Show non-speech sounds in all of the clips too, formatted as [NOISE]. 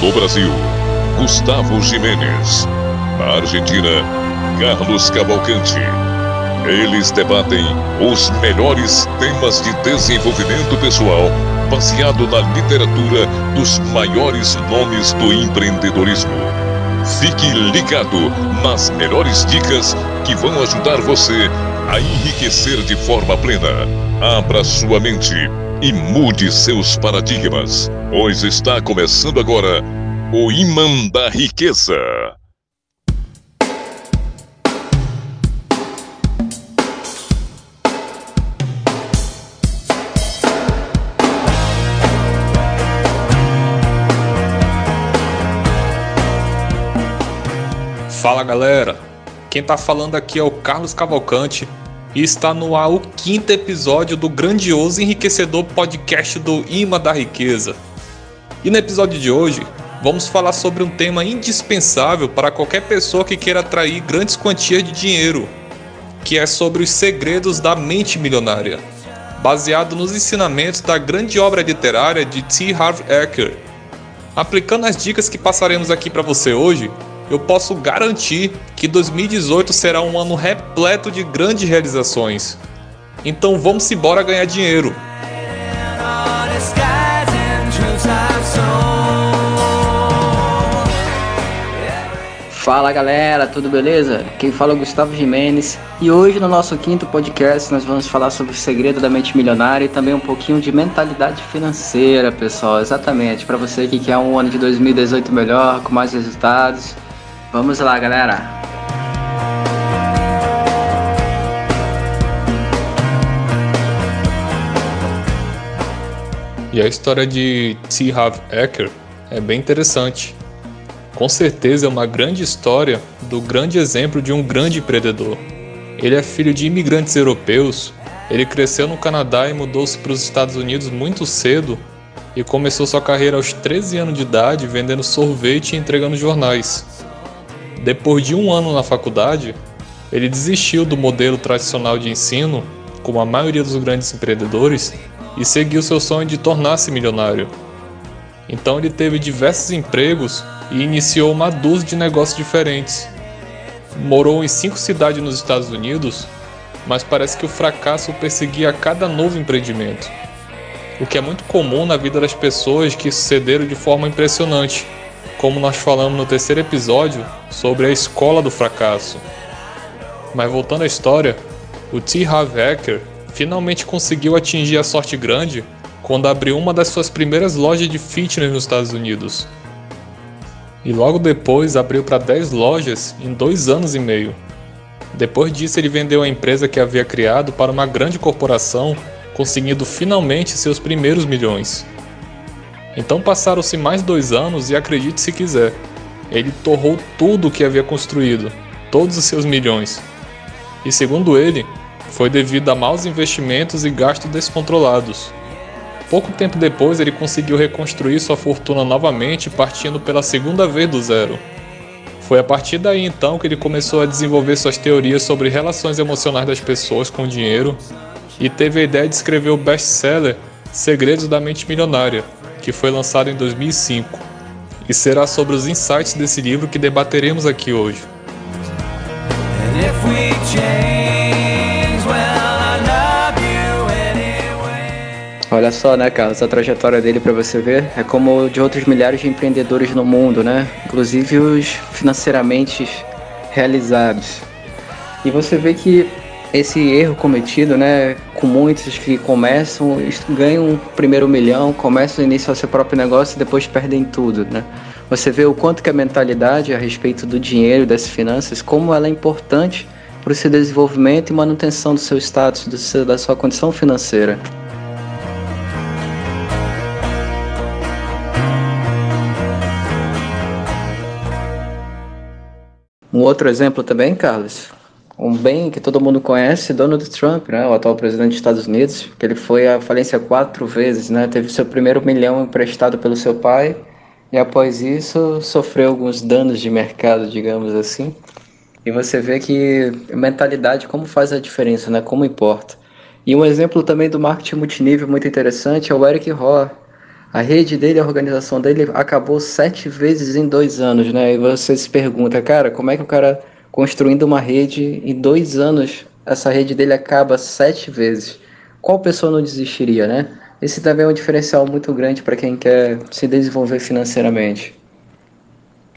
No Brasil, Gustavo Jimenez. Na Argentina, Carlos Cavalcante. Eles debatem os melhores temas de desenvolvimento pessoal baseado na literatura dos maiores nomes do empreendedorismo. Fique ligado nas melhores dicas que vão ajudar você a enriquecer de forma plena. Abra sua mente e mude seus paradigmas, pois está começando agora o Imã da Riqueza. Fala galera, quem tá falando aqui é o Carlos Cavalcante e está no ar o quinto episódio do grandioso e enriquecedor podcast do Imã da Riqueza. E no episódio de hoje, vamos falar sobre um tema indispensável para qualquer pessoa que queira atrair grandes quantias de dinheiro, que é sobre os segredos da mente milionária, baseado nos ensinamentos da grande obra literária de T. Harv Eker. Aplicando as dicas que passaremos aqui para você hoje, eu posso garantir que 2018 será um ano repleto de grandes realizações. Então vamos embora ganhar dinheiro. Fala galera, tudo beleza? Quem fala é o Gustavo Jimenez e hoje no nosso quinto podcast nós vamos falar sobre o segredo da mente milionária e também um pouquinho de mentalidade financeira, pessoal. Exatamente, para você que quer um ano de 2018 melhor, com mais resultados. Vamos lá, galera. E a história de T. Harv é bem interessante. Com certeza é uma grande história do grande exemplo de um grande empreendedor. Ele é filho de imigrantes europeus, ele cresceu no Canadá e mudou-se para os Estados Unidos muito cedo e começou sua carreira aos 13 anos de idade vendendo sorvete e entregando jornais. Depois de um ano na faculdade, ele desistiu do modelo tradicional de ensino, como a maioria dos grandes empreendedores, e seguiu seu sonho de tornar-se milionário. Então ele teve diversos empregos e iniciou uma dúzia de negócios diferentes. Morou em cinco cidades nos Estados Unidos, mas parece que o fracasso perseguia cada novo empreendimento. O que é muito comum na vida das pessoas que sucederam de forma impressionante como nós falamos no terceiro episódio sobre a escola do fracasso. Mas voltando à história, o T. Harv Eker finalmente conseguiu atingir a sorte grande quando abriu uma das suas primeiras lojas de fitness nos Estados Unidos. E logo depois abriu para 10 lojas em dois anos e meio. Depois disso, ele vendeu a empresa que havia criado para uma grande corporação, conseguindo finalmente seus primeiros milhões. Então passaram-se mais dois anos e acredite se quiser, ele torrou tudo o que havia construído, todos os seus milhões. E segundo ele, foi devido a maus investimentos e gastos descontrolados. Pouco tempo depois, ele conseguiu reconstruir sua fortuna novamente, partindo pela segunda vez do zero. Foi a partir daí então que ele começou a desenvolver suas teorias sobre relações emocionais das pessoas com o dinheiro e teve a ideia de escrever o best-seller Segredos da Mente Milionária, que foi lançado em 2005, e será sobre os insights desse livro que debateremos aqui hoje. Olha só, né, Carlos, a trajetória dele para você ver é como de outros milhares de empreendedores no mundo, né? Inclusive os financeiramente realizados. E você vê que esse erro cometido, né, com muitos que começam, ganham o primeiro milhão, começam a iniciar seu próprio negócio e depois perdem tudo, né? Você vê o quanto que a mentalidade a respeito do dinheiro e das finanças, como ela é importante para o seu desenvolvimento e manutenção do seu status, do seu, da sua condição financeira. Um outro exemplo também, Carlos, um bem que todo mundo conhece, Donald Trump, né, o atual presidente dos Estados Unidos, que ele foi à falência quatro vezes, né, teve seu primeiro milhão emprestado pelo seu pai e após isso sofreu alguns danos de mercado, digamos assim. E você vê que mentalidade como faz a diferença, né, como importa. E um exemplo também do marketing multinível muito interessante é o Eric Rohr, A rede dele, a organização dele acabou sete vezes em dois anos, né? E você se pergunta, cara, como é que o cara construindo uma rede em dois anos, essa rede dele acaba sete vezes? Qual pessoa não desistiria, né? Esse também é um diferencial muito grande para quem quer se desenvolver financeiramente.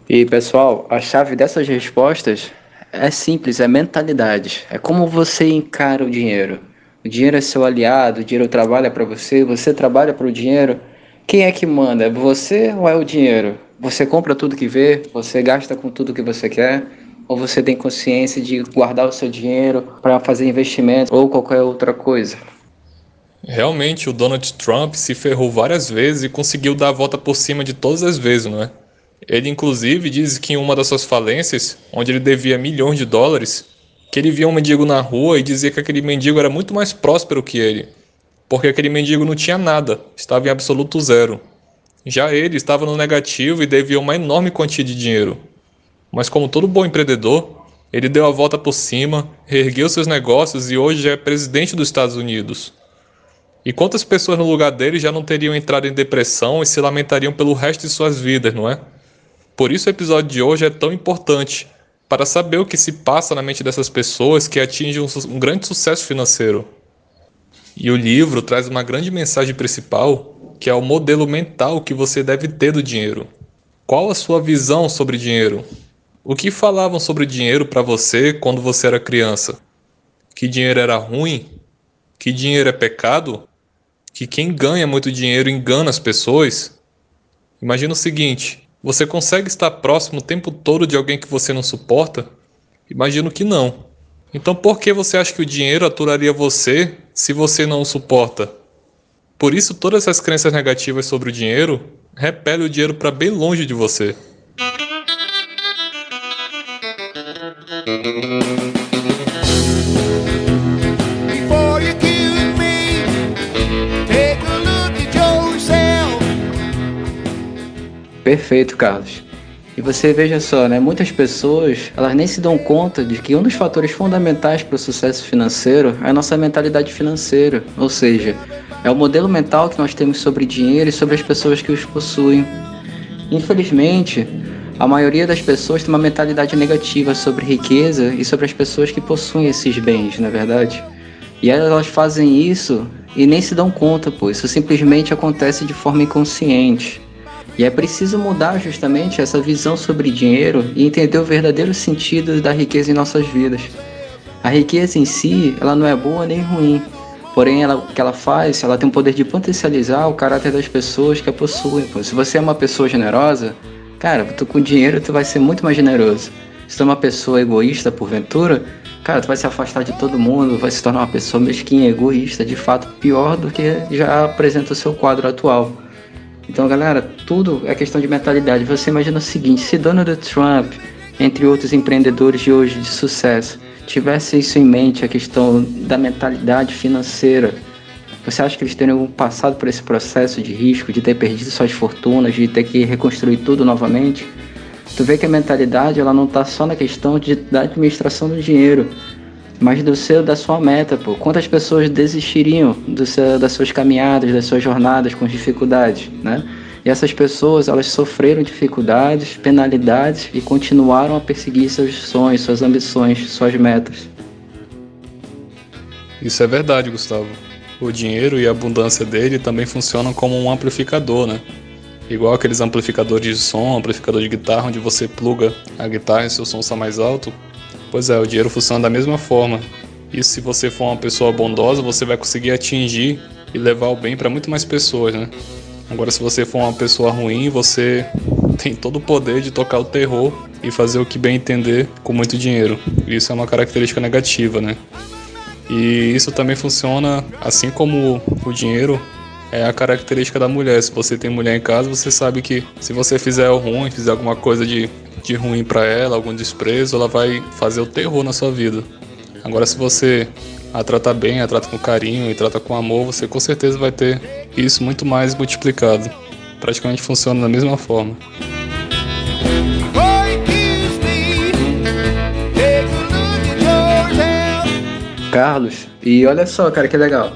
E pessoal, a chave dessas respostas é simples, é mentalidade. É como você encara o dinheiro. O dinheiro é seu aliado, o dinheiro trabalha para você, você trabalha para o dinheiro. Quem é que manda? É você ou é o dinheiro? Você compra tudo que vê? Você gasta com tudo que você quer? Ou você tem consciência de guardar o seu dinheiro para fazer investimento ou qualquer outra coisa? Realmente, o Donald Trump se ferrou várias vezes e conseguiu dar a volta por cima de todas as vezes, não é? Ele, inclusive, diz que em uma das suas falências, onde ele devia milhões de dólares, que ele via um mendigo na rua e dizia que aquele mendigo era muito mais próspero que ele, porque aquele mendigo não tinha nada, estava em absoluto zero. Já ele estava no negativo e devia uma enorme quantia de dinheiro. Mas, como todo bom empreendedor, ele deu a volta por cima, reergueu seus negócios e hoje é presidente dos Estados Unidos. E quantas pessoas no lugar dele já não teriam entrado em depressão e se lamentariam pelo resto de suas vidas, não é? Por isso o episódio de hoje é tão importante, para saber o que se passa na mente dessas pessoas que atingem um, um grande sucesso financeiro. E o livro traz uma grande mensagem principal, que é o modelo mental que você deve ter do dinheiro. Qual a sua visão sobre dinheiro? O que falavam sobre dinheiro para você quando você era criança? Que dinheiro era ruim? Que dinheiro é pecado? Que quem ganha muito dinheiro engana as pessoas? Imagina o seguinte: você consegue estar próximo o tempo todo de alguém que você não suporta? Imagino que não. Então por que você acha que o dinheiro aturaria você se você não o suporta? Por isso todas essas crenças negativas sobre o dinheiro repelem o dinheiro para bem longe de você. Perfeito, Carlos. E você veja só, né? Muitas pessoas, elas nem se dão conta de que um dos fatores fundamentais para o sucesso financeiro é a nossa mentalidade financeira, ou seja, é o modelo mental que nós temos sobre dinheiro e sobre as pessoas que os possuem. Infelizmente, a maioria das pessoas tem uma mentalidade negativa sobre riqueza e sobre as pessoas que possuem esses bens, na é verdade. E elas fazem isso e nem se dão conta, pois isso simplesmente acontece de forma inconsciente. E é preciso mudar justamente essa visão sobre dinheiro e entender o verdadeiro sentido da riqueza em nossas vidas. A riqueza em si, ela não é boa nem ruim, porém ela, o que ela faz, ela tem o poder de potencializar o caráter das pessoas que a possuem. Se você é uma pessoa generosa, cara, tu com dinheiro tu vai ser muito mais generoso. Se tu é uma pessoa egoísta porventura, cara, tu vai se afastar de todo mundo, vai se tornar uma pessoa mesquinha, egoísta, de fato pior do que já apresenta o seu quadro atual. Então, galera, tudo é questão de mentalidade. Você imagina o seguinte: se Donald Trump, entre outros empreendedores de hoje de sucesso, tivesse isso em mente, a questão da mentalidade financeira, você acha que eles teriam passado por esse processo de risco, de ter perdido suas fortunas, de ter que reconstruir tudo novamente? Tu vê que a mentalidade ela não está só na questão de, da administração do dinheiro, mas do seu, da sua meta, pô. Quantas pessoas desistiriam do seu, das suas caminhadas, das suas jornadas com dificuldades, né? E essas pessoas, elas sofreram dificuldades, penalidades e continuaram a perseguir seus sonhos, suas ambições, suas metas. Isso é verdade, Gustavo. O dinheiro e a abundância dele também funcionam como um amplificador, né? Igual aqueles amplificadores de som, amplificador de guitarra, onde você pluga a guitarra e seu som está mais alto, Pois é, o dinheiro funciona da mesma forma. E se você for uma pessoa bondosa, você vai conseguir atingir e levar o bem para muito mais pessoas, né? Agora, se você for uma pessoa ruim, você [LAUGHS] tem todo o poder de tocar o terror e fazer o que bem entender com muito dinheiro. Isso é uma característica negativa, né? E isso também funciona assim como o dinheiro é a característica da mulher. Se você tem mulher em casa, você sabe que se você fizer o ruim, fizer alguma coisa de de ruim para ela, algum desprezo, ela vai fazer o terror na sua vida. Agora, se você a trata bem, a trata com carinho e trata com amor, você com certeza vai ter isso muito mais multiplicado. Praticamente funciona da mesma forma. Carlos, e olha só, cara, que legal.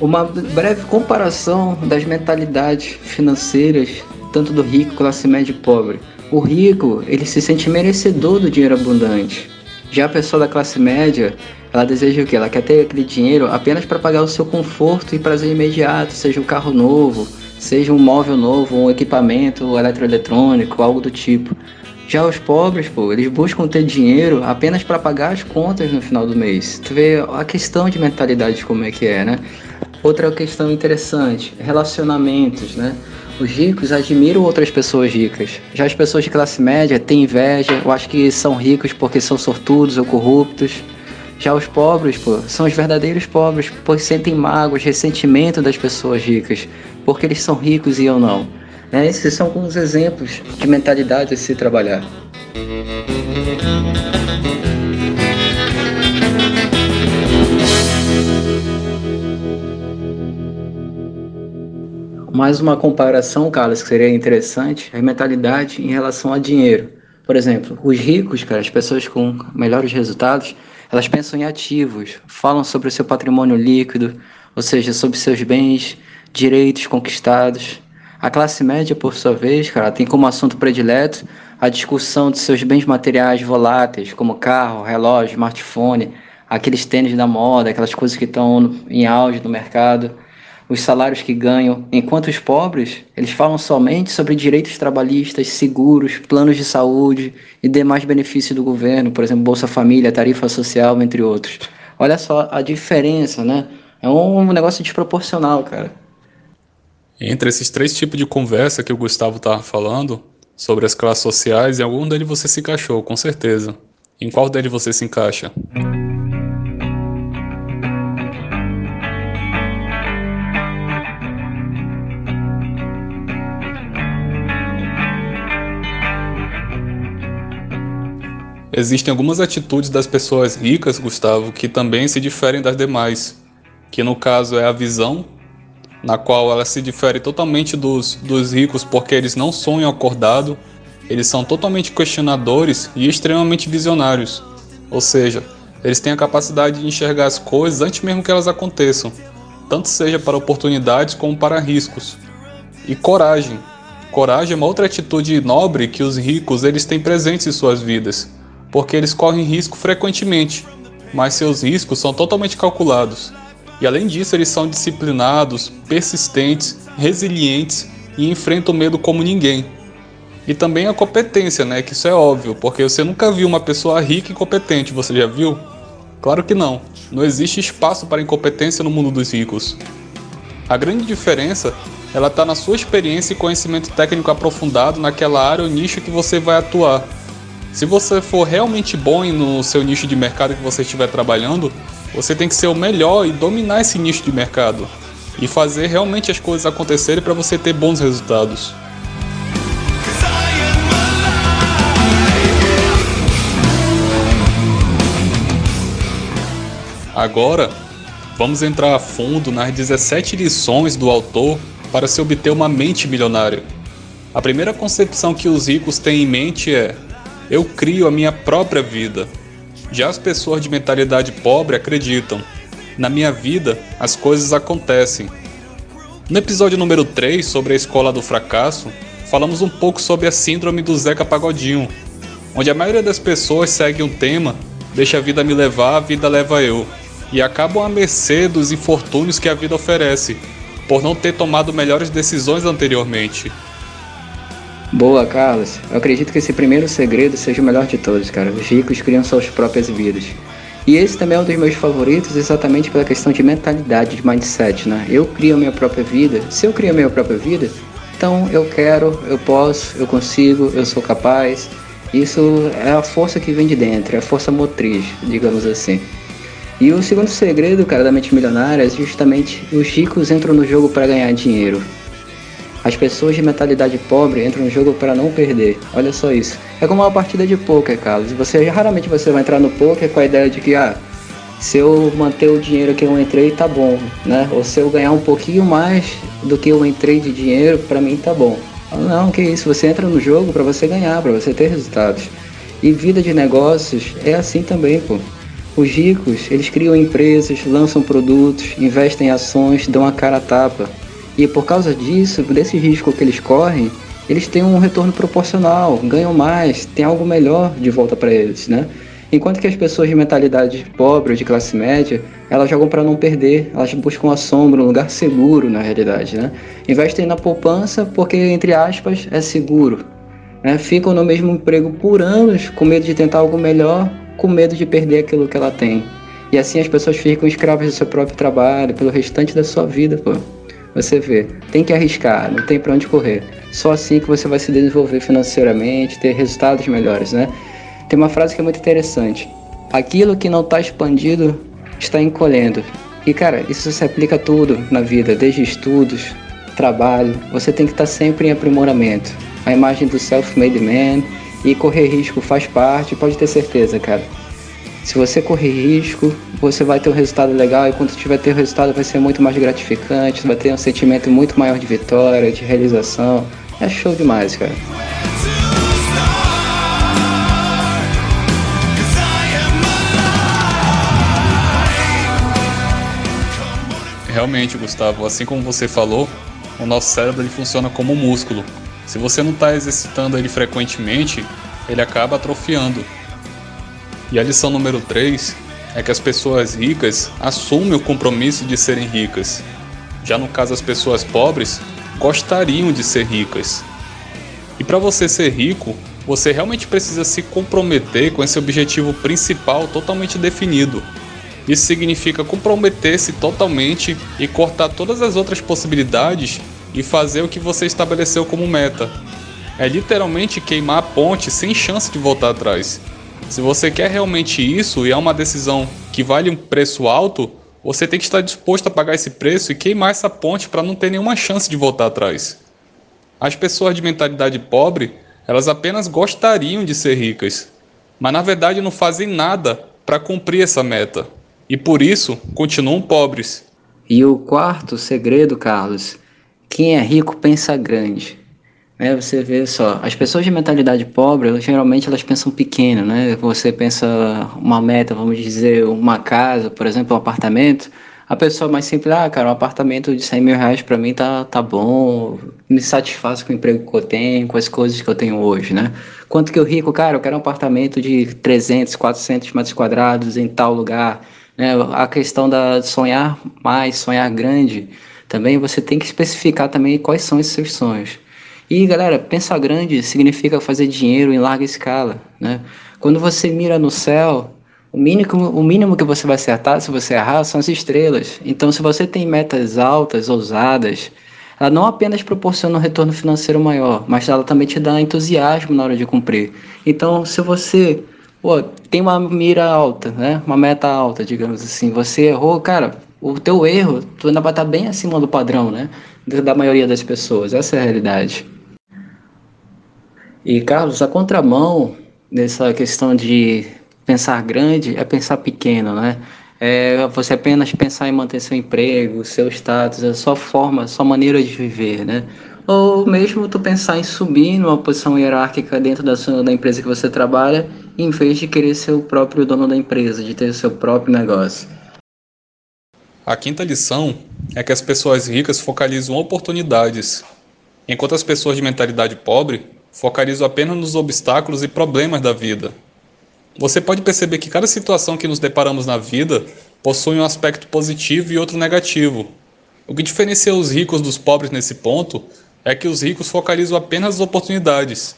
Uma breve comparação das mentalidades financeiras, tanto do rico, classe média e pobre. O rico, ele se sente merecedor do dinheiro abundante. Já a pessoa da classe média, ela deseja o quê? Ela quer ter aquele dinheiro apenas para pagar o seu conforto e prazer imediato, seja um carro novo, seja um móvel novo, um equipamento eletroeletrônico, algo do tipo. Já os pobres, pô, eles buscam ter dinheiro apenas para pagar as contas no final do mês. Tu vê a questão de mentalidade como é que é, né? Outra questão interessante, relacionamentos, né? Os ricos admiram outras pessoas ricas. Já as pessoas de classe média têm inveja, eu acho que são ricos porque são sortudos ou corruptos. Já os pobres, pô, são os verdadeiros pobres, pois sentem mágoas, ressentimento das pessoas ricas, porque eles são ricos e eu não. Né? Esses são alguns exemplos de mentalidade a se trabalhar. Mais uma comparação, Carlos, que seria interessante, é a mentalidade em relação a dinheiro. Por exemplo, os ricos, cara, as pessoas com melhores resultados, elas pensam em ativos, falam sobre o seu patrimônio líquido, ou seja, sobre seus bens, direitos conquistados. A classe média, por sua vez, cara, tem como assunto predileto a discussão de seus bens materiais voláteis, como carro, relógio, smartphone, aqueles tênis da moda, aquelas coisas que estão em auge no mercado, os salários que ganham, enquanto os pobres, eles falam somente sobre direitos trabalhistas, seguros, planos de saúde e demais benefícios do governo, por exemplo, Bolsa Família, tarifa social, entre outros. Olha só a diferença, né? É um negócio desproporcional, cara. Entre esses três tipos de conversa que o Gustavo estava falando, sobre as classes sociais, em algum deles você se encaixou, com certeza. Em qual deles você se encaixa? Existem algumas atitudes das pessoas ricas, Gustavo, que também se diferem das demais, que no caso é a visão na qual ela se difere totalmente dos, dos ricos porque eles não sonham acordado, eles são totalmente questionadores e extremamente visionários. Ou seja, eles têm a capacidade de enxergar as coisas antes mesmo que elas aconteçam, tanto seja para oportunidades como para riscos. E coragem. Coragem é uma outra atitude nobre que os ricos eles têm presentes em suas vidas, porque eles correm risco frequentemente, mas seus riscos são totalmente calculados. E além disso, eles são disciplinados, persistentes, resilientes e enfrentam o medo como ninguém. E também a competência, né? Que isso é óbvio, porque você nunca viu uma pessoa rica e competente, você já viu? Claro que não. Não existe espaço para incompetência no mundo dos ricos. A grande diferença ela está na sua experiência e conhecimento técnico aprofundado naquela área ou nicho que você vai atuar. Se você for realmente bom no seu nicho de mercado que você estiver trabalhando, você tem que ser o melhor e dominar esse nicho de mercado e fazer realmente as coisas acontecerem para você ter bons resultados. Agora, vamos entrar a fundo nas 17 lições do autor para se obter uma mente milionária. A primeira concepção que os ricos têm em mente é: eu crio a minha própria vida. Já as pessoas de mentalidade pobre acreditam: na minha vida as coisas acontecem. No episódio número 3 sobre a escola do fracasso, falamos um pouco sobre a síndrome do Zeca Pagodinho, onde a maioria das pessoas segue um tema: deixa a vida me levar, a vida leva eu, e acabam à mercê dos infortúnios que a vida oferece, por não ter tomado melhores decisões anteriormente. Boa, Carlos. Eu acredito que esse primeiro segredo seja o melhor de todos, cara. Os ricos criam suas próprias vidas. E esse também é um dos meus favoritos, exatamente pela questão de mentalidade, de mindset, né? Eu crio a minha própria vida. Se eu crio a minha própria vida, então eu quero, eu posso, eu consigo, eu sou capaz. Isso é a força que vem de dentro, é a força motriz, digamos assim. E o segundo segredo, cara, da mente milionária é justamente os ricos entram no jogo para ganhar dinheiro. As pessoas de mentalidade pobre entram no jogo para não perder. Olha só isso. É como uma partida de poker, Carlos. Você raramente você vai entrar no poker com a ideia de que ah, se eu manter o dinheiro que eu entrei, tá bom, né? Ou se eu ganhar um pouquinho mais do que eu entrei de dinheiro, para mim tá bom. Não, que isso, você entra no jogo para você ganhar, para você ter resultados. E vida de negócios é assim também, pô. Os ricos, eles criam empresas, lançam produtos, investem em ações, dão a cara a tapa. E por causa disso, desse risco que eles correm, eles têm um retorno proporcional, ganham mais, tem algo melhor de volta para eles, né? Enquanto que as pessoas de mentalidade pobre ou de classe média, elas jogam para não perder, elas buscam a sombra, um lugar seguro na realidade, né? Investem na poupança porque, entre aspas, é seguro. Né? Ficam no mesmo emprego por anos, com medo de tentar algo melhor, com medo de perder aquilo que ela tem. E assim as pessoas ficam escravas do seu próprio trabalho pelo restante da sua vida, pô. Você vê, tem que arriscar, não tem para onde correr. Só assim que você vai se desenvolver financeiramente, ter resultados melhores, né? Tem uma frase que é muito interessante. Aquilo que não está expandido está encolhendo. E cara, isso se aplica a tudo na vida, desde estudos, trabalho. Você tem que estar tá sempre em aprimoramento. A imagem do self-made man e correr risco faz parte, pode ter certeza, cara. Se você correr risco, você vai ter um resultado legal e quando tiver ter o resultado vai ser muito mais gratificante, vai ter um sentimento muito maior de vitória, de realização. É show demais, cara. realmente, Gustavo, assim como você falou, o nosso cérebro ele funciona como um músculo. Se você não está exercitando ele frequentemente, ele acaba atrofiando. E a lição número 3 é que as pessoas ricas assumem o compromisso de serem ricas. Já no caso, as pessoas pobres gostariam de ser ricas. E para você ser rico, você realmente precisa se comprometer com esse objetivo principal totalmente definido. Isso significa comprometer-se totalmente e cortar todas as outras possibilidades e fazer o que você estabeleceu como meta. É literalmente queimar a ponte sem chance de voltar atrás. Se você quer realmente isso e é uma decisão que vale um preço alto, você tem que estar disposto a pagar esse preço e queimar essa ponte para não ter nenhuma chance de voltar atrás. As pessoas de mentalidade pobre, elas apenas gostariam de ser ricas, mas na verdade não fazem nada para cumprir essa meta e por isso continuam pobres. E o quarto segredo, Carlos, quem é rico pensa grande. Né, você vê só, as pessoas de mentalidade pobre, elas, geralmente elas pensam pequeno, né? Você pensa uma meta, vamos dizer, uma casa, por exemplo, um apartamento. A pessoa mais simples, ah, cara, um apartamento de 100 mil reais para mim tá, tá bom, me satisfaz com o emprego que eu tenho, com as coisas que eu tenho hoje, né? Quanto que o rico, cara, eu quero um apartamento de 300, 400 metros quadrados em tal lugar, né? A questão da sonhar mais, sonhar grande, também você tem que especificar também quais são esses seus sonhos. E galera, pensar grande significa fazer dinheiro em larga escala, né? Quando você mira no céu, o mínimo, o mínimo que você vai acertar, se você errar, são as estrelas. Então, se você tem metas altas, ousadas, ela não apenas proporciona um retorno financeiro maior, mas ela também te dá entusiasmo na hora de cumprir. Então, se você pô, tem uma mira alta, né? Uma meta alta, digamos assim. Você errou, cara, o teu erro, tu ainda vai estar bem acima do padrão, né? Da maioria das pessoas. Essa é a realidade. E, Carlos, a contramão dessa questão de pensar grande é pensar pequeno, né? É você apenas pensar em manter seu emprego, seu status, a sua forma, a sua maneira de viver, né? ou mesmo tu pensar em subir numa posição hierárquica dentro da, sua, da empresa que você trabalha, em vez de querer ser o próprio dono da empresa, de ter o seu próprio negócio. A quinta lição é que as pessoas ricas focalizam oportunidades, enquanto as pessoas de mentalidade pobre focalizam apenas nos obstáculos e problemas da vida. Você pode perceber que cada situação que nos deparamos na vida possui um aspecto positivo e outro negativo. O que diferencia os ricos dos pobres nesse ponto é que os ricos focalizam apenas as oportunidades,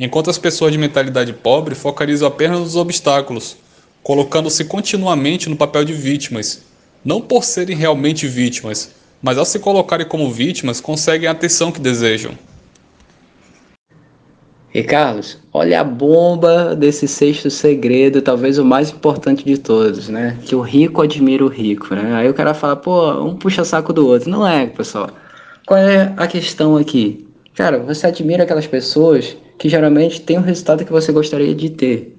enquanto as pessoas de mentalidade pobre focalizam apenas nos obstáculos, colocando-se continuamente no papel de vítimas, não por serem realmente vítimas, mas ao se colocarem como vítimas conseguem a atenção que desejam. E Carlos, olha a bomba desse sexto segredo, talvez o mais importante de todos, né? Que o rico admira o rico, né? Aí o cara fala, pô, um puxa saco do outro. Não é, pessoal. Qual é a questão aqui? Cara, você admira aquelas pessoas que geralmente têm o resultado que você gostaria de ter.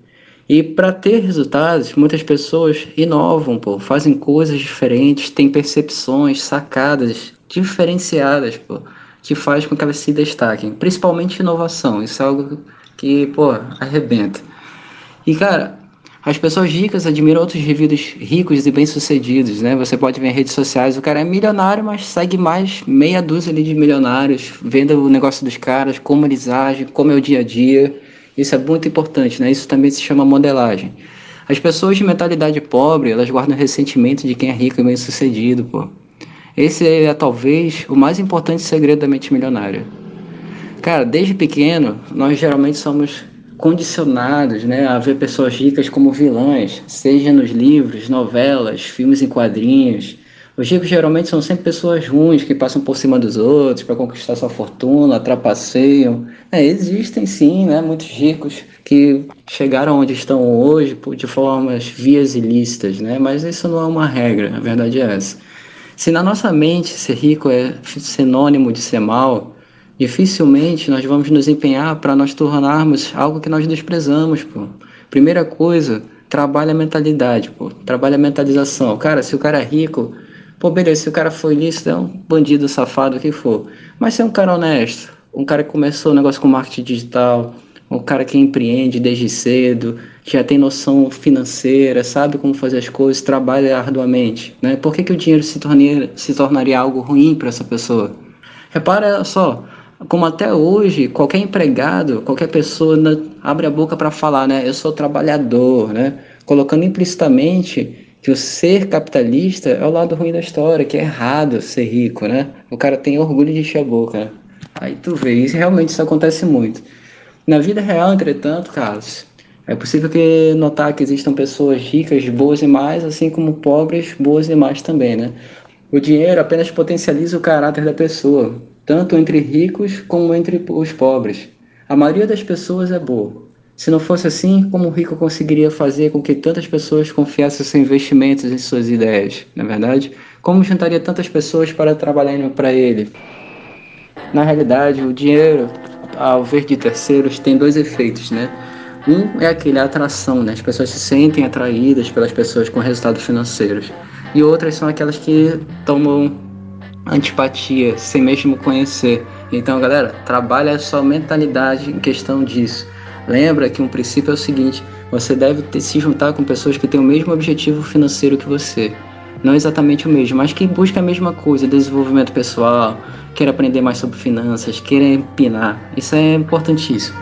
E para ter resultados, muitas pessoas inovam, pô, fazem coisas diferentes, têm percepções, sacadas diferenciadas, pô, que faz com que elas se destaquem. Principalmente inovação, isso é algo que, pô, arrebenta. E cara, As pessoas ricas admiram outros indivíduos ricos e bem-sucedidos, né? Você pode ver em redes sociais, o cara é milionário, mas segue mais meia dúzia ali de milionários, vendo o negócio dos caras, como eles agem, como é o dia a dia. Isso é muito importante, né? Isso também se chama modelagem. As pessoas de mentalidade pobre, elas guardam ressentimento de quem é rico e bem-sucedido, pô. Esse é talvez o mais importante segredo da mente milionária. Cara, desde pequeno, nós geralmente somos condicionados né, a ver pessoas ricas como vilãs, seja nos livros, novelas, filmes em quadrinhos. Os ricos geralmente são sempre pessoas ruins que passam por cima dos outros para conquistar sua fortuna, trapaceiam. É, existem sim né, muitos ricos que chegaram onde estão hoje de formas vias ilícitas, né? mas isso não é uma regra, a verdade é essa. Se na nossa mente ser rico é sinônimo de ser mal, dificilmente nós vamos nos empenhar para nós tornarmos algo que nós desprezamos, pô. Primeira coisa, trabalha a mentalidade, pô. Trabalha a mentalização. Cara, se o cara é rico, pô, beleza, se o cara foi ilícito, é um bandido safado, o que for. Mas se é um cara honesto, um cara que começou o negócio com marketing digital, um cara que empreende desde cedo, já tem noção financeira, sabe como fazer as coisas, trabalha arduamente, né? Por que, que o dinheiro se tornaria, se tornaria algo ruim para essa pessoa? Repara só, como até hoje, qualquer empregado, qualquer pessoa abre a boca para falar, né? Eu sou trabalhador, né? Colocando implicitamente que o ser capitalista é o lado ruim da história, que é errado ser rico, né? O cara tem orgulho de encher a boca, né? Aí tu vê, isso realmente isso acontece muito. Na vida real, entretanto, Carlos, é possível que notar que existam pessoas ricas, boas e mais, assim como pobres, boas e mais também, né? O dinheiro apenas potencializa o caráter da pessoa, tanto entre ricos como entre os pobres. A maioria das pessoas é boa. Se não fosse assim, como o rico conseguiria fazer com que tantas pessoas confiassem seus investimentos em suas ideias? Na é verdade, como juntaria tantas pessoas para trabalharem para ele? Na realidade, o dinheiro, ao ver de terceiros, tem dois efeitos, né? Um é aquele a atração, né? As pessoas se sentem atraídas pelas pessoas com resultados financeiros. E outras são aquelas que tomam antipatia, sem mesmo conhecer. Então, galera, trabalha a sua mentalidade em questão disso. Lembra que um princípio é o seguinte: você deve ter, se juntar com pessoas que têm o mesmo objetivo financeiro que você. Não exatamente o mesmo, mas que busca a mesma coisa, desenvolvimento pessoal, quer aprender mais sobre finanças, quer empinar. Isso é importantíssimo.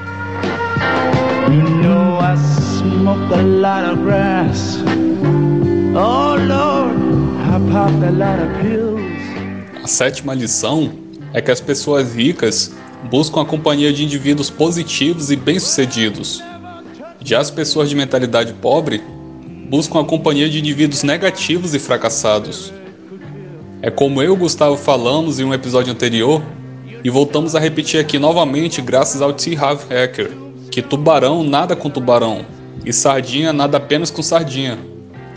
You know I smoked a lot of grass. Oh Lord, I popped a lot of pills. A sétima lição é que as pessoas ricas buscam a companhia de indivíduos positivos e bem-sucedidos. Já as pessoas de mentalidade pobre buscam a companhia de indivíduos negativos e fracassados. É como eu e Gustavo falamos em um episódio anterior e voltamos a repetir aqui novamente graças ao T. Harv Hacker, que tubarão nada com tubarão e sardinha nada apenas com sardinha.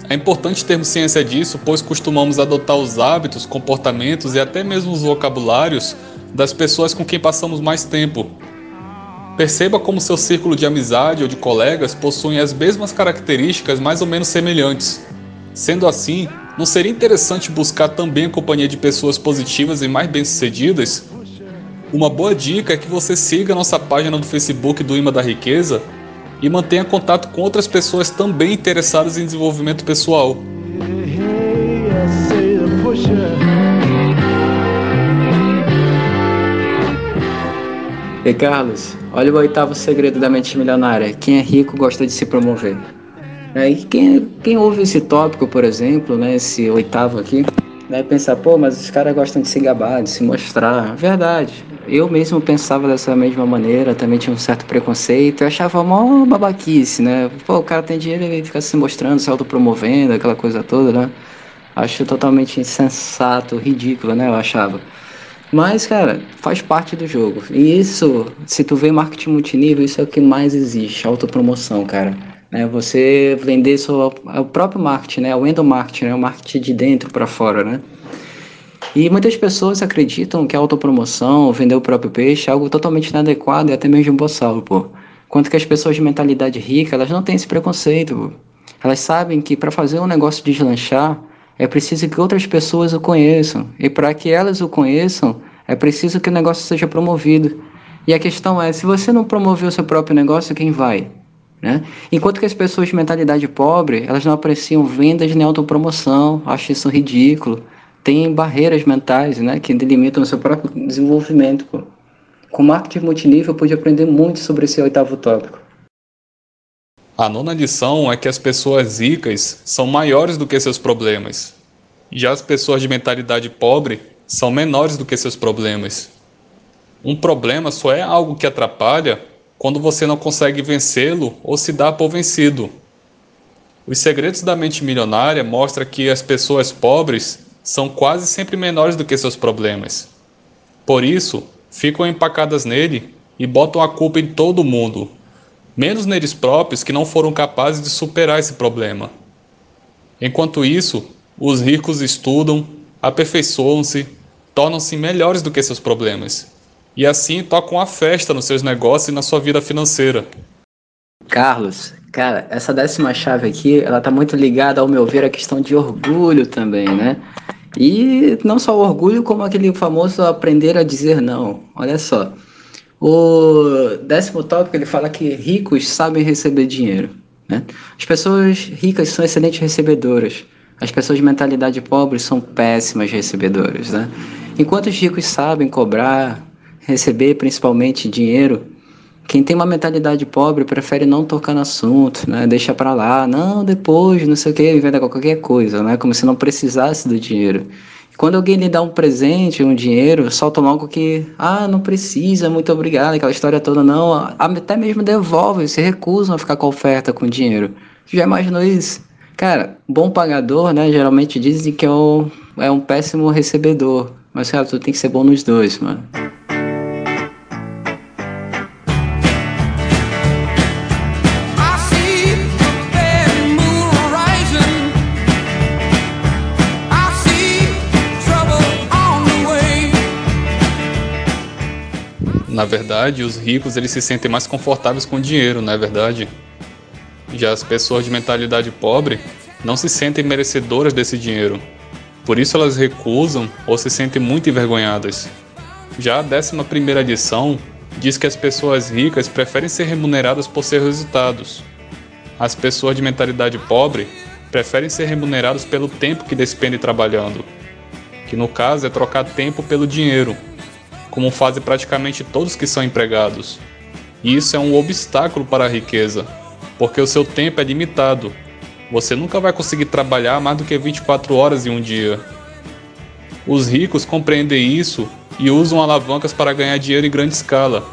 É importante termos ciência disso, pois costumamos adotar os hábitos, comportamentos e até mesmo os vocabulários das pessoas com quem passamos mais tempo. Perceba como seu círculo de amizade ou de colegas possuem as mesmas características mais ou menos semelhantes. Sendo assim, não seria interessante buscar também a companhia de pessoas positivas e mais bem-sucedidas? Uma boa dica é que você siga nossa página do Facebook do Ima da Riqueza e mantenha contato com outras pessoas também interessadas em desenvolvimento pessoal. E Carlos, olha o oitavo segredo da mente milionária: quem é rico gosta de se promover. É, e quem, quem ouve esse tópico, por exemplo, né, esse oitavo aqui, né, pensar, pô, mas os caras gostam de se gabar, de se mostrar. Verdade, eu mesmo pensava dessa mesma maneira, também tinha um certo preconceito, eu achava mó babaquice, né? Pô, o cara tem dinheiro e fica se mostrando, se autopromovendo, aquela coisa toda, né? Acho totalmente insensato, ridículo, né? Eu achava. Mas, cara, faz parte do jogo. E isso, se tu vê marketing multinível, isso é o que mais existe, autopromoção, cara. Né? Você vender seu, é o próprio marketing, né? O endomarketing, né? O marketing de dentro para fora, né? E muitas pessoas acreditam que a autopromoção, vender o próprio peixe, é algo totalmente inadequado e até mesmo boçal, pô. Quanto que as pessoas de mentalidade rica, elas não têm esse preconceito, pô. Elas sabem que para fazer um negócio deslanchar, é preciso que outras pessoas o conheçam. E para que elas o conheçam, é preciso que o negócio seja promovido. E a questão é, se você não promover o seu próprio negócio, quem vai? Né? Enquanto que as pessoas de mentalidade pobre, elas não apreciam vendas nem autopromoção, acham isso ridículo. Tem barreiras mentais né, que delimitam o seu próprio desenvolvimento. Pô. Com marketing multinível, eu pude aprender muito sobre esse oitavo tópico. A nona lição é que as pessoas ricas são maiores do que seus problemas. Já as pessoas de mentalidade pobre são menores do que seus problemas. Um problema só é algo que atrapalha quando você não consegue vencê-lo ou se dá por vencido. Os segredos da mente milionária mostram que as pessoas pobres são quase sempre menores do que seus problemas. Por isso, ficam empacadas nele e botam a culpa em todo mundo, menos neles próprios que não foram capazes de superar esse problema. Enquanto isso, os ricos estudam, aperfeiçoam-se, tornam-se melhores do que seus problemas e assim tocam a festa nos seus negócios e na sua vida financeira. Carlos, cara, essa décima chave aqui, ela tá muito ligada, ao meu ver, à questão de orgulho também, né? E não só o orgulho, como aquele famoso aprender a dizer não. Olha só. O décimo tópico ele fala que ricos sabem receber dinheiro. Né? As pessoas ricas são excelentes recebedoras. As pessoas de mentalidade pobre são péssimas recebedoras. Né? Enquanto os ricos sabem cobrar, receber principalmente dinheiro, quem tem uma mentalidade pobre prefere não tocar no assunto, né? Deixa para lá, não, depois, não sei o que, inventa qualquer coisa, né? Como se não precisasse do dinheiro. Quando alguém lhe dá um presente, um dinheiro, solta logo que, ah, não precisa, muito obrigado, aquela história toda, não. Até mesmo devolve, se recusam a ficar com oferta com dinheiro. Já imaginou isso? Cara, bom pagador, né? Geralmente dizem que é um, é um péssimo recebedor. Mas, cara, tu tem que ser bom nos dois, mano. Na verdade, os ricos eles se sentem mais confortáveis com o dinheiro, não é verdade? Já as pessoas de mentalidade pobre não se sentem merecedoras desse dinheiro. Por isso elas recusam ou se sentem muito envergonhadas. Já a 11 primeira edição diz que as pessoas ricas preferem ser remuneradas por seus resultados. As pessoas de mentalidade pobre preferem ser remuneradas pelo tempo que despendem trabalhando, que no caso é trocar tempo pelo dinheiro como fazem praticamente todos que são empregados. E isso é um obstáculo para a riqueza, porque o seu tempo é limitado. Você nunca vai conseguir trabalhar mais do que 24 horas em um dia. Os ricos compreendem isso e usam alavancas para ganhar dinheiro em grande escala,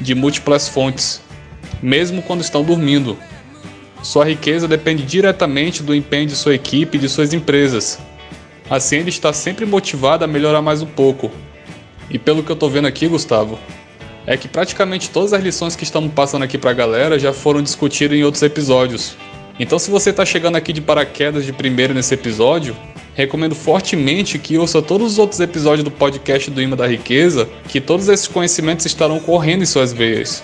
de múltiplas fontes, mesmo quando estão dormindo. Sua riqueza depende diretamente do empenho de sua equipe e de suas empresas. Assim, ele está sempre motivado a melhorar mais um pouco, e pelo que eu tô vendo aqui, Gustavo, é que praticamente todas as lições que estamos passando aqui pra galera já foram discutidas em outros episódios. Então, se você está chegando aqui de paraquedas de primeiro nesse episódio, recomendo fortemente que ouça todos os outros episódios do podcast do Imã da Riqueza, que todos esses conhecimentos estarão correndo em suas veias.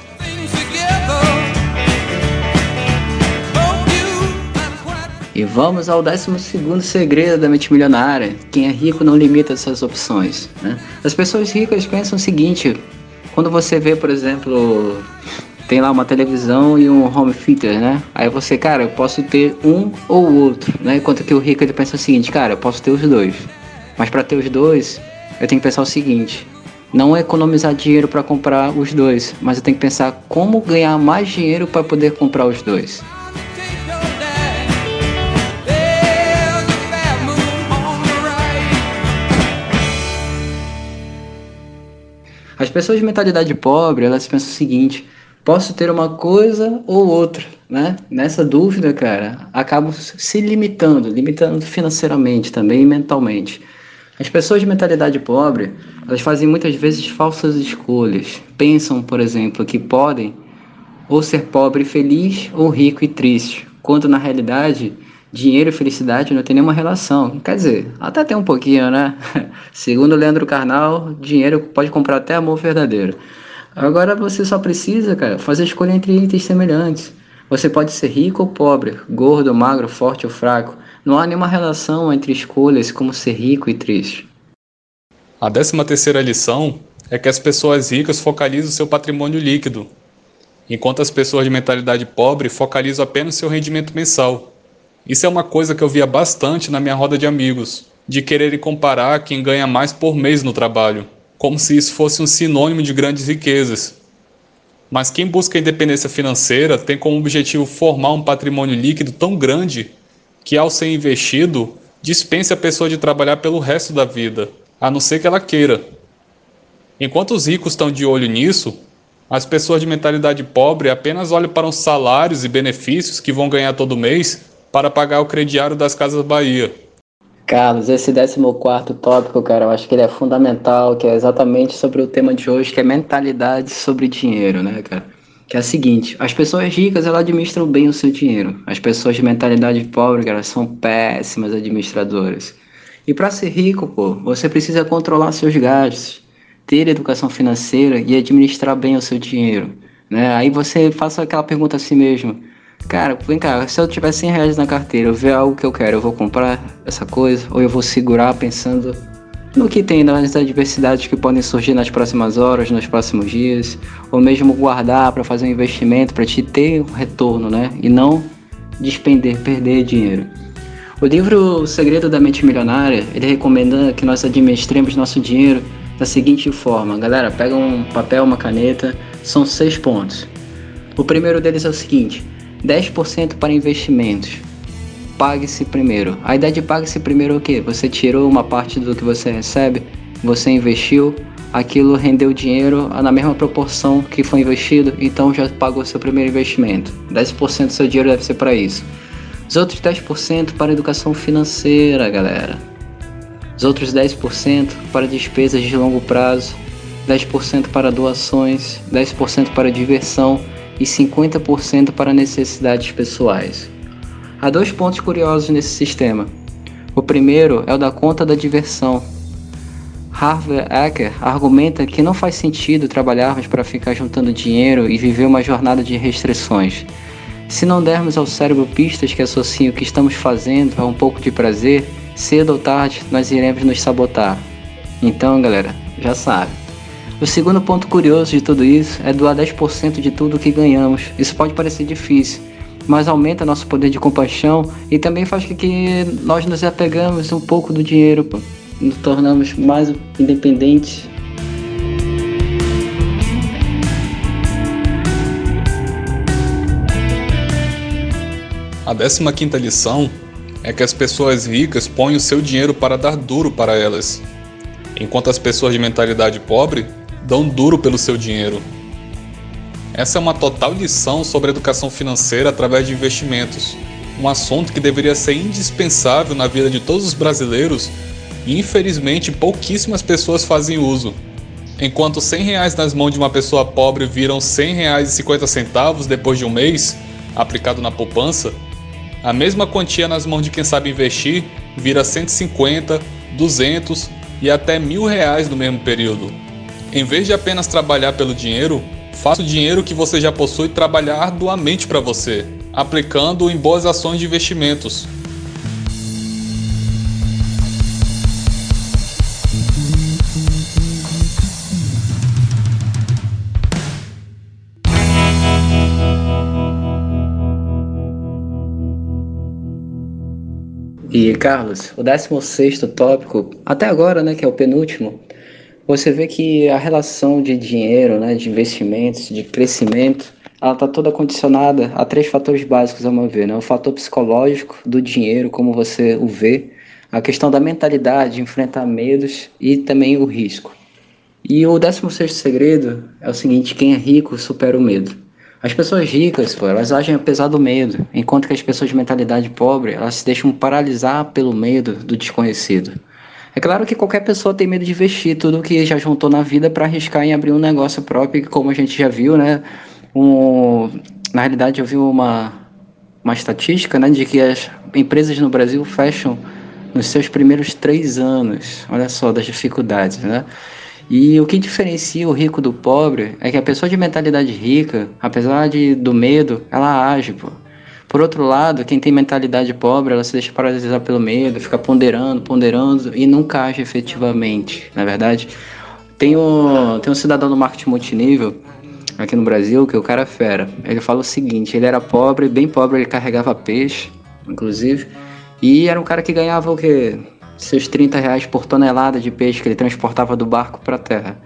E vamos ao 12 segredo da mente milionária. Quem é rico não limita suas opções. Né? As pessoas ricas pensam o seguinte: quando você vê, por exemplo, tem lá uma televisão e um home theater, né? Aí você, cara, eu posso ter um ou outro, né? Enquanto que o rico ele pensa o seguinte: cara, eu posso ter os dois. Mas para ter os dois, eu tenho que pensar o seguinte: não economizar dinheiro para comprar os dois, mas eu tenho que pensar como ganhar mais dinheiro para poder comprar os dois. As pessoas de mentalidade pobre, elas pensam o seguinte: posso ter uma coisa ou outra, né? Nessa dúvida, cara, acabam se limitando, limitando financeiramente também e mentalmente. As pessoas de mentalidade pobre, elas fazem muitas vezes falsas escolhas. Pensam, por exemplo, que podem ou ser pobre e feliz ou rico e triste, quando na realidade dinheiro e felicidade não tem nenhuma relação. Quer dizer, até tem um pouquinho, né? [LAUGHS] Segundo Leandro Carnal, dinheiro pode comprar até amor verdadeiro. Agora você só precisa, cara, fazer escolha entre itens semelhantes. Você pode ser rico ou pobre, gordo, magro, forte ou fraco. Não há nenhuma relação entre escolhas como ser rico e triste. A décima terceira lição é que as pessoas ricas focalizam seu patrimônio líquido. enquanto as pessoas de mentalidade pobre focalizam apenas seu rendimento mensal. Isso é uma coisa que eu via bastante na minha roda de amigos, de quererem comparar quem ganha mais por mês no trabalho, como se isso fosse um sinônimo de grandes riquezas. Mas quem busca independência financeira tem como objetivo formar um patrimônio líquido tão grande que, ao ser investido, dispense a pessoa de trabalhar pelo resto da vida, a não ser que ela queira. Enquanto os ricos estão de olho nisso, as pessoas de mentalidade pobre apenas olham para os salários e benefícios que vão ganhar todo mês para pagar o crediário das Casas Bahia. Carlos, esse 14 tópico, cara, eu acho que ele é fundamental, que é exatamente sobre o tema de hoje, que é mentalidade sobre dinheiro, né, cara? Que é o seguinte, as pessoas ricas, elas administram bem o seu dinheiro. As pessoas de mentalidade pobre, cara, são péssimas administradoras. E para ser rico, pô, você precisa controlar seus gastos ter educação financeira e administrar bem o seu dinheiro. Né? Aí você faça aquela pergunta a si mesmo. Cara, vem cá, se eu tiver 100 reais na carteira, eu ver algo que eu quero, eu vou comprar essa coisa? Ou eu vou segurar pensando no que tem, nas adversidades que podem surgir nas próximas horas, nos próximos dias? Ou mesmo guardar para fazer um investimento, para te ter um retorno, né? E não despender, perder dinheiro. O livro O Segredo da Mente Milionária, ele recomenda que nós administremos nosso dinheiro da seguinte forma, galera, pega um papel, uma caneta, são seis pontos. O primeiro deles é o seguinte: 10% para investimentos. Pague-se primeiro. A ideia de pague-se primeiro é o que? Você tirou uma parte do que você recebe, você investiu, aquilo rendeu dinheiro na mesma proporção que foi investido, então já pagou seu primeiro investimento. 10% do seu dinheiro deve ser para isso. Os outros 10% para educação financeira, galera os outros 10% para despesas de longo prazo, 10% para doações, 10% para diversão e 50% para necessidades pessoais. Há dois pontos curiosos nesse sistema. O primeiro é o da conta da diversão. Harvey Ecker argumenta que não faz sentido trabalharmos para ficar juntando dinheiro e viver uma jornada de restrições. Se não dermos ao cérebro pistas que associem o que estamos fazendo a um pouco de prazer, cedo ou tarde nós iremos nos sabotar. Então, galera, já sabe. O segundo ponto curioso de tudo isso é doar 10% de tudo que ganhamos. Isso pode parecer difícil, mas aumenta nosso poder de compaixão e também faz com que nós nos apegamos um pouco do dinheiro, nos tornamos mais independentes. A 15 quinta lição é que as pessoas ricas põem o seu dinheiro para dar duro para elas, enquanto as pessoas de mentalidade pobre dão duro pelo seu dinheiro. Essa é uma total lição sobre educação financeira através de investimentos, um assunto que deveria ser indispensável na vida de todos os brasileiros e infelizmente pouquíssimas pessoas fazem uso. Enquanto 100 reais nas mãos de uma pessoa pobre viram 100 reais e 50 centavos depois de um mês, aplicado na poupança, a mesma quantia nas mãos de quem sabe investir vira 150, 200 e até mil reais no mesmo período. Em vez de apenas trabalhar pelo dinheiro, faça o dinheiro que você já possui trabalhar arduamente para você, aplicando-o em boas ações de investimentos, E Carlos, o 16 tópico, até agora, né, que é o penúltimo, você vê que a relação de dinheiro, né, de investimentos, de crescimento, ela está toda condicionada a três fatores básicos, ao meu ver. Né? O fator psicológico do dinheiro, como você o vê, a questão da mentalidade, de enfrentar medos e também o risco. E o 16 segredo é o seguinte: quem é rico supera o medo. As pessoas ricas, pô, elas agem apesar do medo, enquanto que as pessoas de mentalidade pobre, elas se deixam paralisar pelo medo do desconhecido. É claro que qualquer pessoa tem medo de investir tudo que já juntou na vida para arriscar em abrir um negócio próprio, como a gente já viu, né? Um, na realidade, eu vi uma, uma estatística né, de que as empresas no Brasil fecham nos seus primeiros três anos. Olha só das dificuldades, né? E o que diferencia o rico do pobre é que a pessoa de mentalidade rica, apesar de, do medo, ela age, pô. Por outro lado, quem tem mentalidade pobre, ela se deixa paralisar pelo medo, fica ponderando, ponderando e nunca age efetivamente, na é verdade. Tem um, tem um cidadão do marketing multinível, aqui no Brasil, que o cara é fera. Ele fala o seguinte: ele era pobre, bem pobre, ele carregava peixe, inclusive, e era um cara que ganhava o quê? Seus 30 reais por tonelada de peixe que ele transportava do barco para a terra.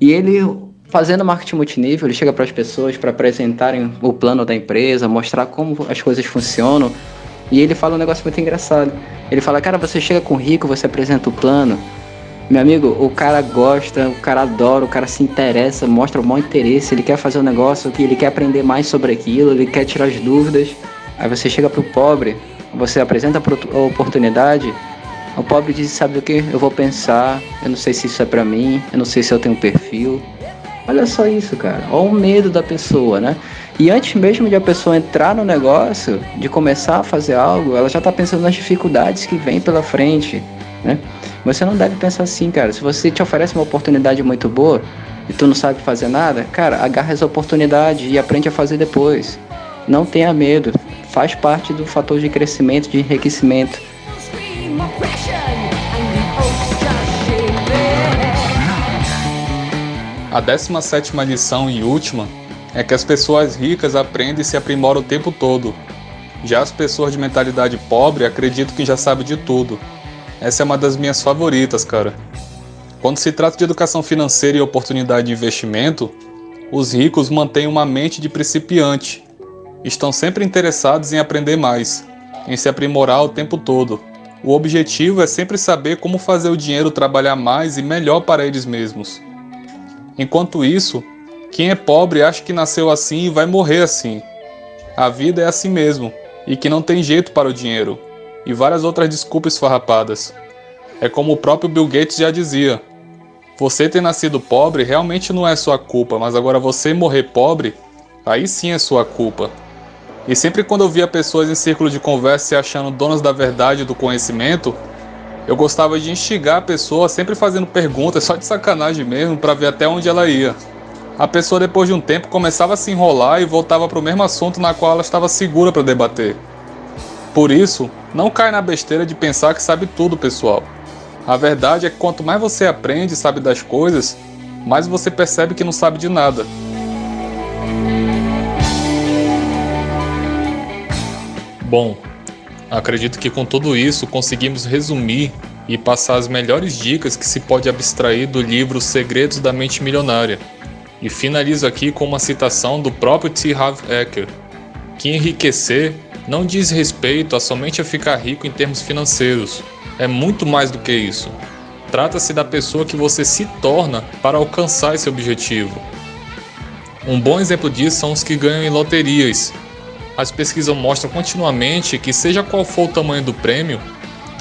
E ele, fazendo marketing multinível, ele chega para as pessoas para apresentarem o plano da empresa, mostrar como as coisas funcionam. E ele fala um negócio muito engraçado. Ele fala: Cara, você chega com rico, você apresenta o plano. Meu amigo, o cara gosta, o cara adora, o cara se interessa, mostra o maior interesse, ele quer fazer um negócio ele quer aprender mais sobre aquilo, ele quer tirar as dúvidas. Aí você chega pro pobre, você apresenta a oportunidade, o pobre diz, sabe o que? Eu vou pensar, eu não sei se isso é para mim, eu não sei se eu tenho perfil. Olha só isso, cara. Olha o medo da pessoa, né? E antes mesmo de a pessoa entrar no negócio, de começar a fazer algo, ela já está pensando nas dificuldades que vem pela frente, né? Você não deve pensar assim, cara. Se você te oferece uma oportunidade muito boa e tu não sabe fazer nada, cara, agarra essa oportunidade e aprende a fazer depois. Não tenha medo. Faz parte do fator de crescimento, de enriquecimento. A 17 lição e última é que as pessoas ricas aprendem e se aprimoram o tempo todo. Já as pessoas de mentalidade pobre acreditam que já sabem de tudo. Essa é uma das minhas favoritas, cara. Quando se trata de educação financeira e oportunidade de investimento, os ricos mantêm uma mente de principiante. Estão sempre interessados em aprender mais, em se aprimorar o tempo todo. O objetivo é sempre saber como fazer o dinheiro trabalhar mais e melhor para eles mesmos. Enquanto isso, quem é pobre acha que nasceu assim e vai morrer assim. A vida é assim mesmo, e que não tem jeito para o dinheiro, e várias outras desculpas farrapadas. É como o próprio Bill Gates já dizia: você ter nascido pobre realmente não é sua culpa, mas agora você morrer pobre, aí sim é sua culpa. E sempre quando eu via pessoas em círculo de conversa se achando donas da verdade e do conhecimento, eu gostava de instigar a pessoa, sempre fazendo perguntas, só de sacanagem mesmo, para ver até onde ela ia. A pessoa, depois de um tempo, começava a se enrolar e voltava para o mesmo assunto na qual ela estava segura para debater. Por isso, não cai na besteira de pensar que sabe tudo, pessoal. A verdade é que quanto mais você aprende e sabe das coisas, mais você percebe que não sabe de nada. Bom, Acredito que com tudo isso conseguimos resumir e passar as melhores dicas que se pode abstrair do livro Segredos da Mente Milionária. E finalizo aqui com uma citação do próprio T. Harv Eker, que enriquecer não diz respeito a somente a ficar rico em termos financeiros. É muito mais do que isso. Trata-se da pessoa que você se torna para alcançar esse objetivo. Um bom exemplo disso são os que ganham em loterias as pesquisas mostram continuamente que, seja qual for o tamanho do prêmio,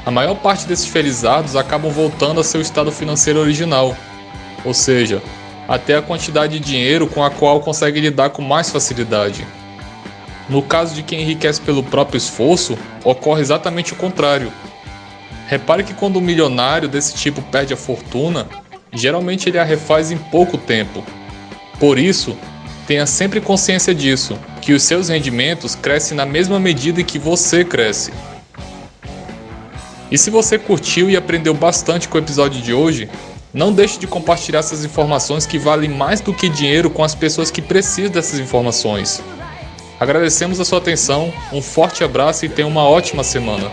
a maior parte desses felizados acabam voltando a seu estado financeiro original, ou seja, até a quantidade de dinheiro com a qual consegue lidar com mais facilidade. No caso de quem enriquece pelo próprio esforço, ocorre exatamente o contrário. Repare que quando um milionário desse tipo perde a fortuna, geralmente ele a refaz em pouco tempo. Por isso, tenha sempre consciência disso que os seus rendimentos crescem na mesma medida que você cresce. E se você curtiu e aprendeu bastante com o episódio de hoje, não deixe de compartilhar essas informações que valem mais do que dinheiro com as pessoas que precisam dessas informações. Agradecemos a sua atenção, um forte abraço e tenha uma ótima semana.